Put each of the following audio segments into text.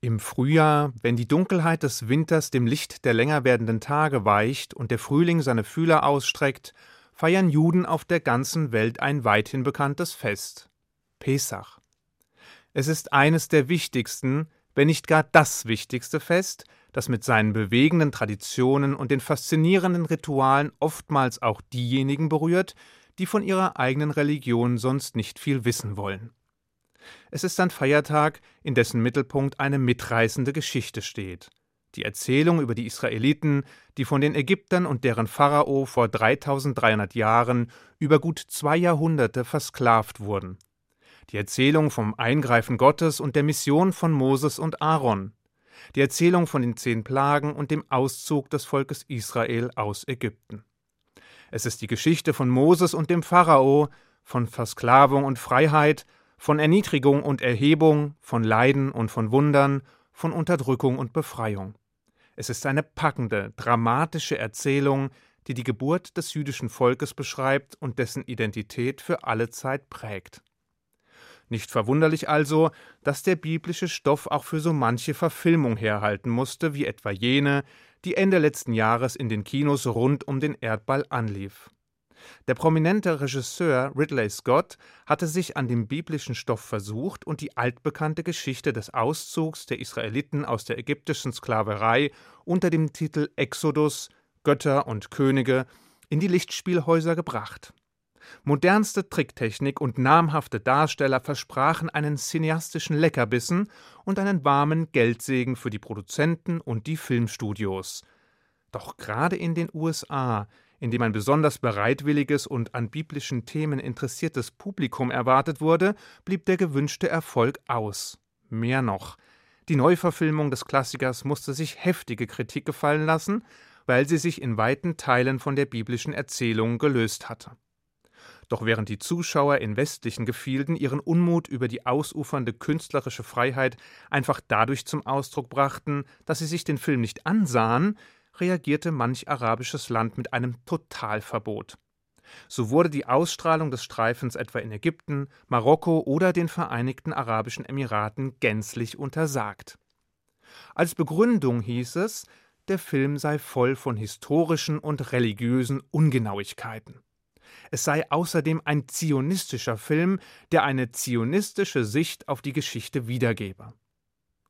Im Frühjahr, wenn die Dunkelheit des Winters dem Licht der länger werdenden Tage weicht und der Frühling seine Fühler ausstreckt, feiern Juden auf der ganzen Welt ein weithin bekanntes Fest Pesach. Es ist eines der wichtigsten, wenn nicht gar das wichtigste Fest, das mit seinen bewegenden Traditionen und den faszinierenden Ritualen oftmals auch diejenigen berührt, die von ihrer eigenen Religion sonst nicht viel wissen wollen. Es ist ein Feiertag, in dessen Mittelpunkt eine mitreißende Geschichte steht. Die Erzählung über die Israeliten, die von den Ägyptern und deren Pharao vor 3300 Jahren über gut zwei Jahrhunderte versklavt wurden. Die Erzählung vom Eingreifen Gottes und der Mission von Moses und Aaron. Die Erzählung von den zehn Plagen und dem Auszug des Volkes Israel aus Ägypten. Es ist die Geschichte von Moses und dem Pharao, von Versklavung und Freiheit, von Erniedrigung und Erhebung, von Leiden und von Wundern, von Unterdrückung und Befreiung. Es ist eine packende, dramatische Erzählung, die die Geburt des jüdischen Volkes beschreibt und dessen Identität für alle Zeit prägt. Nicht verwunderlich also, dass der biblische Stoff auch für so manche Verfilmung herhalten musste, wie etwa jene, die Ende letzten Jahres in den Kinos rund um den Erdball anlief. Der prominente Regisseur Ridley Scott hatte sich an dem biblischen Stoff versucht und die altbekannte Geschichte des Auszugs der Israeliten aus der ägyptischen Sklaverei unter dem Titel Exodus Götter und Könige in die Lichtspielhäuser gebracht. Modernste Tricktechnik und namhafte Darsteller versprachen einen cineastischen Leckerbissen und einen warmen Geldsegen für die Produzenten und die Filmstudios. Doch gerade in den USA in dem ein besonders bereitwilliges und an biblischen Themen interessiertes Publikum erwartet wurde, blieb der gewünschte Erfolg aus. Mehr noch, die Neuverfilmung des Klassikers musste sich heftige Kritik gefallen lassen, weil sie sich in weiten Teilen von der biblischen Erzählung gelöst hatte. Doch während die Zuschauer in westlichen Gefilden ihren Unmut über die ausufernde künstlerische Freiheit einfach dadurch zum Ausdruck brachten, dass sie sich den Film nicht ansahen, reagierte manch arabisches Land mit einem Totalverbot. So wurde die Ausstrahlung des Streifens etwa in Ägypten, Marokko oder den Vereinigten Arabischen Emiraten gänzlich untersagt. Als Begründung hieß es, der Film sei voll von historischen und religiösen Ungenauigkeiten. Es sei außerdem ein zionistischer Film, der eine zionistische Sicht auf die Geschichte wiedergebe.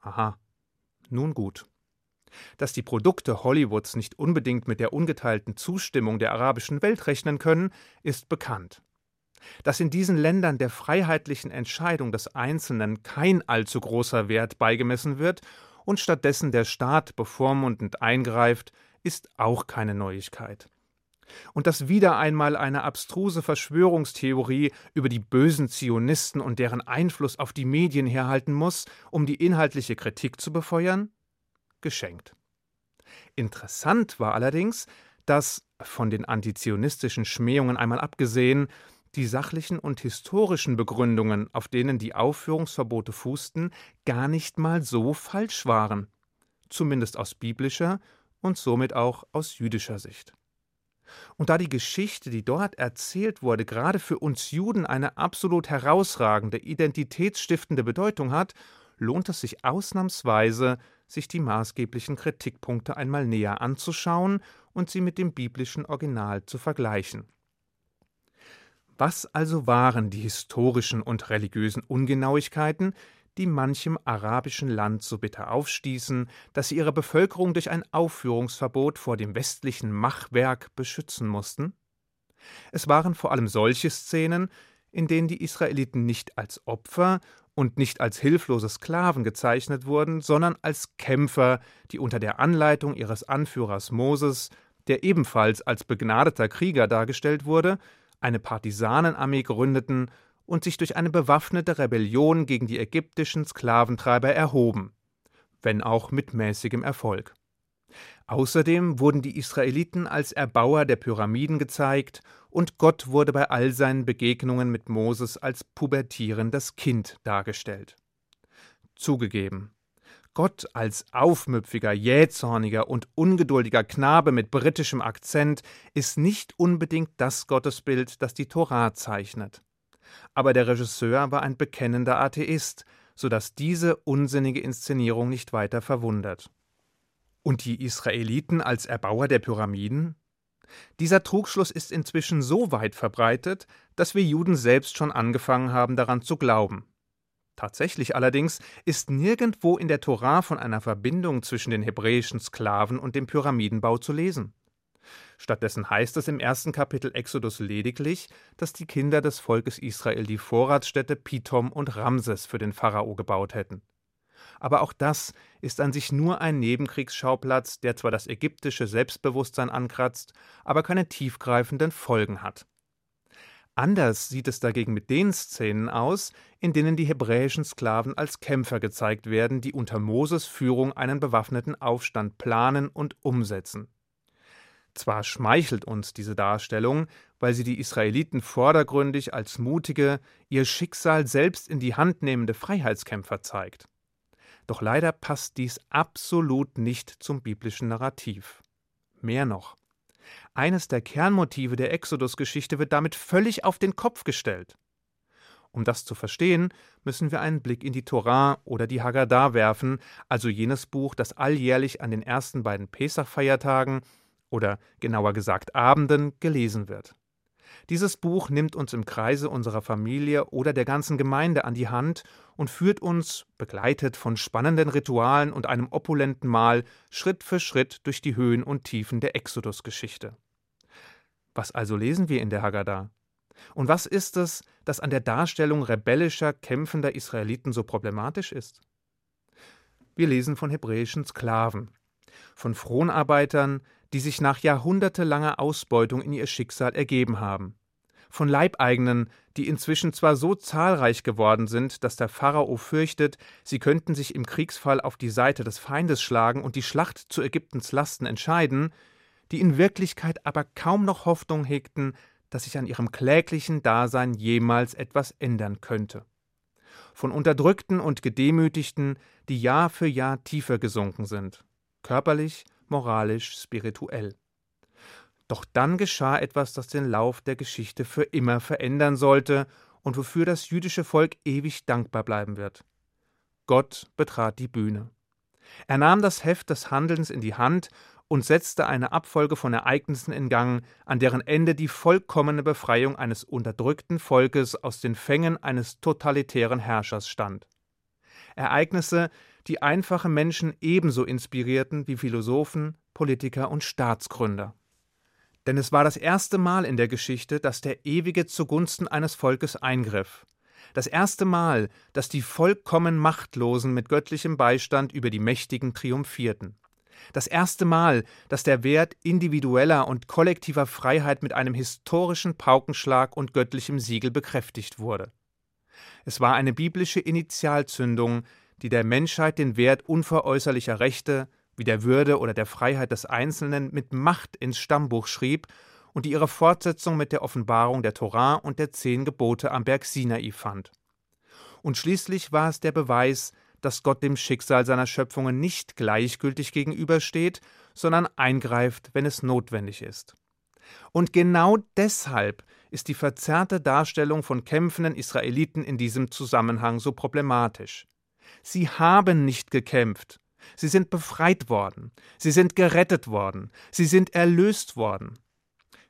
Aha, nun gut. Dass die Produkte Hollywoods nicht unbedingt mit der ungeteilten Zustimmung der arabischen Welt rechnen können, ist bekannt. Dass in diesen Ländern der freiheitlichen Entscheidung des Einzelnen kein allzu großer Wert beigemessen wird und stattdessen der Staat bevormundend eingreift, ist auch keine Neuigkeit. Und dass wieder einmal eine abstruse Verschwörungstheorie über die bösen Zionisten und deren Einfluss auf die Medien herhalten muss, um die inhaltliche Kritik zu befeuern? Geschenkt. Interessant war allerdings, dass, von den antizionistischen Schmähungen einmal abgesehen, die sachlichen und historischen Begründungen, auf denen die Aufführungsverbote fußten, gar nicht mal so falsch waren, zumindest aus biblischer und somit auch aus jüdischer Sicht. Und da die Geschichte, die dort erzählt wurde, gerade für uns Juden eine absolut herausragende, identitätsstiftende Bedeutung hat, lohnt es sich ausnahmsweise, sich die maßgeblichen Kritikpunkte einmal näher anzuschauen und sie mit dem biblischen Original zu vergleichen. Was also waren die historischen und religiösen Ungenauigkeiten, die manchem arabischen Land so bitter aufstießen, dass sie ihre Bevölkerung durch ein Aufführungsverbot vor dem westlichen Machwerk beschützen mussten? Es waren vor allem solche Szenen, in denen die Israeliten nicht als Opfer und nicht als hilflose Sklaven gezeichnet wurden, sondern als Kämpfer, die unter der Anleitung ihres Anführers Moses, der ebenfalls als begnadeter Krieger dargestellt wurde, eine Partisanenarmee gründeten und sich durch eine bewaffnete Rebellion gegen die ägyptischen Sklaventreiber erhoben, wenn auch mit mäßigem Erfolg. Außerdem wurden die Israeliten als Erbauer der Pyramiden gezeigt und Gott wurde bei all seinen Begegnungen mit Moses als pubertierendes Kind dargestellt. Zugegeben, Gott als aufmüpfiger, jähzorniger und ungeduldiger Knabe mit britischem Akzent ist nicht unbedingt das Gottesbild, das die Tora zeichnet. Aber der Regisseur war ein bekennender Atheist, sodass diese unsinnige Inszenierung nicht weiter verwundert. Und die Israeliten als Erbauer der Pyramiden? Dieser Trugschluss ist inzwischen so weit verbreitet, dass wir Juden selbst schon angefangen haben daran zu glauben. Tatsächlich allerdings ist nirgendwo in der Tora von einer Verbindung zwischen den hebräischen Sklaven und dem Pyramidenbau zu lesen. Stattdessen heißt es im ersten Kapitel Exodus lediglich, dass die Kinder des Volkes Israel die Vorratsstädte Pithom und Ramses für den Pharao gebaut hätten. Aber auch das ist an sich nur ein Nebenkriegsschauplatz, der zwar das ägyptische Selbstbewusstsein ankratzt, aber keine tiefgreifenden Folgen hat. Anders sieht es dagegen mit den Szenen aus, in denen die hebräischen Sklaven als Kämpfer gezeigt werden, die unter Moses Führung einen bewaffneten Aufstand planen und umsetzen. Zwar schmeichelt uns diese Darstellung, weil sie die Israeliten vordergründig als mutige, ihr Schicksal selbst in die Hand nehmende Freiheitskämpfer zeigt. Doch leider passt dies absolut nicht zum biblischen Narrativ. Mehr noch. Eines der Kernmotive der Exodus-Geschichte wird damit völlig auf den Kopf gestellt. Um das zu verstehen, müssen wir einen Blick in die Torah oder die Haggadah werfen, also jenes Buch, das alljährlich an den ersten beiden Pesach-Feiertagen oder genauer gesagt Abenden gelesen wird. Dieses Buch nimmt uns im Kreise unserer Familie oder der ganzen Gemeinde an die Hand und führt uns, begleitet von spannenden Ritualen und einem opulenten Mahl, Schritt für Schritt durch die Höhen und Tiefen der Exodus-Geschichte. Was also lesen wir in der Haggadah? Und was ist es, das an der Darstellung rebellischer, kämpfender Israeliten so problematisch ist? Wir lesen von hebräischen Sklaven, von Fronarbeitern, die sich nach jahrhundertelanger Ausbeutung in ihr Schicksal ergeben haben. Von Leibeigenen, die inzwischen zwar so zahlreich geworden sind, dass der Pharao fürchtet, sie könnten sich im Kriegsfall auf die Seite des Feindes schlagen und die Schlacht zu Ägyptens Lasten entscheiden, die in Wirklichkeit aber kaum noch Hoffnung hegten, dass sich an ihrem kläglichen Dasein jemals etwas ändern könnte. Von Unterdrückten und Gedemütigten, die Jahr für Jahr tiefer gesunken sind, körperlich, moralisch, spirituell. Doch dann geschah etwas, das den Lauf der Geschichte für immer verändern sollte und wofür das jüdische Volk ewig dankbar bleiben wird. Gott betrat die Bühne. Er nahm das Heft des Handelns in die Hand und setzte eine Abfolge von Ereignissen in Gang, an deren Ende die vollkommene Befreiung eines unterdrückten Volkes aus den Fängen eines totalitären Herrschers stand. Ereignisse, die einfache Menschen ebenso inspirierten wie Philosophen, Politiker und Staatsgründer. Denn es war das erste Mal in der Geschichte, dass der Ewige zugunsten eines Volkes eingriff. Das erste Mal, dass die vollkommen Machtlosen mit göttlichem Beistand über die Mächtigen triumphierten. Das erste Mal, dass der Wert individueller und kollektiver Freiheit mit einem historischen Paukenschlag und göttlichem Siegel bekräftigt wurde. Es war eine biblische Initialzündung, die der Menschheit den Wert unveräußerlicher Rechte, wie der Würde oder der Freiheit des Einzelnen, mit Macht ins Stammbuch schrieb und die ihre Fortsetzung mit der Offenbarung der Torah und der zehn Gebote am Berg Sinai fand. Und schließlich war es der Beweis, dass Gott dem Schicksal seiner Schöpfungen nicht gleichgültig gegenübersteht, sondern eingreift, wenn es notwendig ist. Und genau deshalb ist die verzerrte Darstellung von kämpfenden Israeliten in diesem Zusammenhang so problematisch. Sie haben nicht gekämpft. Sie sind befreit worden. Sie sind gerettet worden. Sie sind erlöst worden.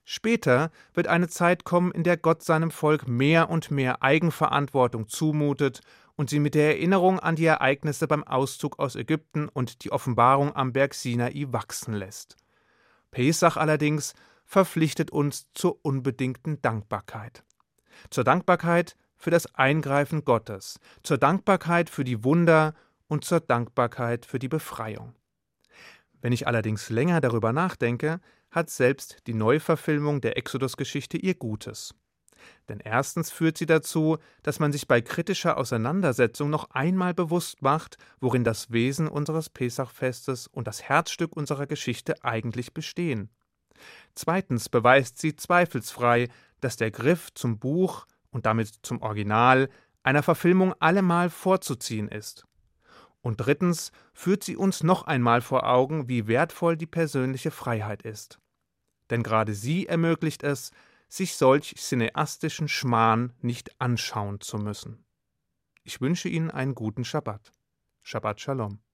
Später wird eine Zeit kommen, in der Gott seinem Volk mehr und mehr Eigenverantwortung zumutet und sie mit der Erinnerung an die Ereignisse beim Auszug aus Ägypten und die Offenbarung am Berg Sinai wachsen lässt. Pesach allerdings verpflichtet uns zur unbedingten Dankbarkeit. Zur Dankbarkeit für das Eingreifen Gottes, zur Dankbarkeit für die Wunder und zur Dankbarkeit für die Befreiung. Wenn ich allerdings länger darüber nachdenke, hat selbst die Neuverfilmung der Exodus-Geschichte ihr Gutes. Denn erstens führt sie dazu, dass man sich bei kritischer Auseinandersetzung noch einmal bewusst macht, worin das Wesen unseres Pesachfestes und das Herzstück unserer Geschichte eigentlich bestehen. Zweitens beweist sie zweifelsfrei, dass der Griff zum Buch und damit zum Original einer Verfilmung allemal vorzuziehen ist. Und drittens führt sie uns noch einmal vor Augen, wie wertvoll die persönliche Freiheit ist. Denn gerade sie ermöglicht es, sich solch cineastischen Schmarrn nicht anschauen zu müssen. Ich wünsche Ihnen einen guten Schabbat. Shabbat Shalom.